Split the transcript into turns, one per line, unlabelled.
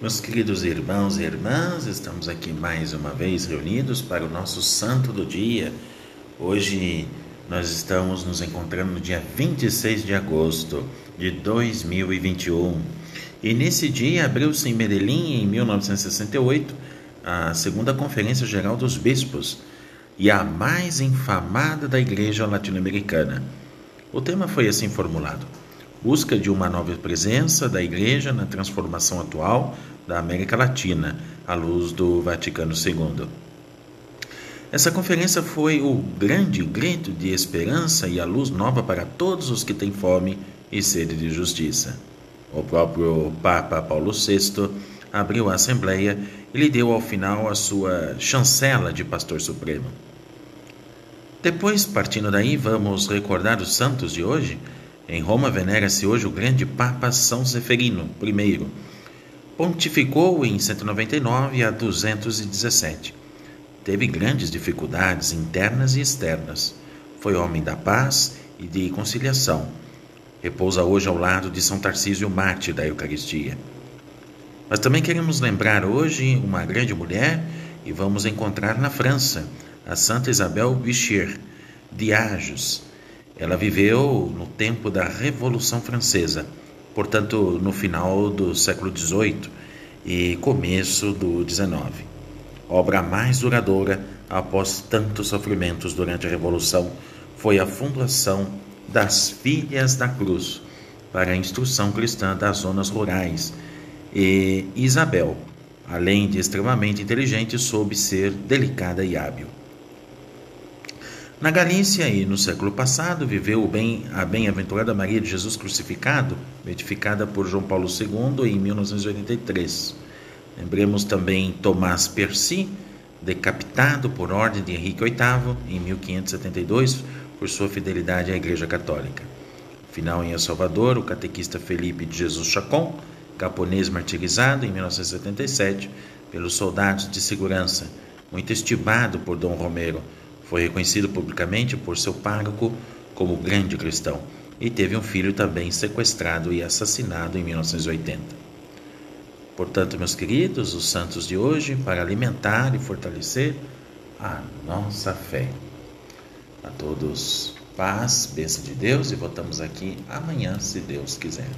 Meus queridos irmãos e irmãs, estamos aqui mais uma vez reunidos para o nosso santo do dia. Hoje nós estamos nos encontrando no dia 26 de agosto de 2021. E nesse dia abriu-se em Medellín, em 1968, a segunda Conferência Geral dos Bispos e a mais infamada da Igreja Latino-Americana. O tema foi assim formulado: busca de uma nova presença da Igreja na transformação atual da América Latina, à luz do Vaticano II. Essa conferência foi o grande grito de esperança e a luz nova para todos os que têm fome e sede de justiça. O próprio Papa Paulo VI abriu a Assembleia e lhe deu ao final a sua chancela de pastor supremo. Depois, partindo daí, vamos recordar os santos de hoje em Roma venera-se hoje o grande Papa São Zeferino I. Pontificou em 199 a 217. Teve grandes dificuldades internas e externas. Foi homem da paz e de conciliação. Repousa hoje ao lado de São Tarcísio Marte da Eucaristia. Mas também queremos lembrar hoje uma grande mulher e vamos encontrar na França a Santa Isabel Bichier de Ages ela viveu no tempo da Revolução Francesa, portanto, no final do século XVIII e começo do XIX. Obra mais duradoura após tantos sofrimentos durante a Revolução foi a fundação das Filhas da Cruz para a instrução cristã das zonas rurais. E Isabel, além de extremamente inteligente, soube ser delicada e hábil. Na Galícia e no século passado viveu bem, a bem-aventurada Maria de Jesus crucificado, beatificada por João Paulo II em 1983. Lembremos também Tomás Percy, decapitado por ordem de Henrique VIII em 1572 por sua fidelidade à Igreja Católica. Final em El Salvador, o catequista Felipe de Jesus Chacon, caponês martirizado em 1977 pelos soldados de segurança, muito estimado por Dom Romero foi reconhecido publicamente por seu pároco como grande cristão e teve um filho também sequestrado e assassinado em 1980. Portanto, meus queridos, os santos de hoje, para alimentar e fortalecer a nossa fé. A todos, paz, bênção de Deus e voltamos aqui amanhã, se Deus quiser.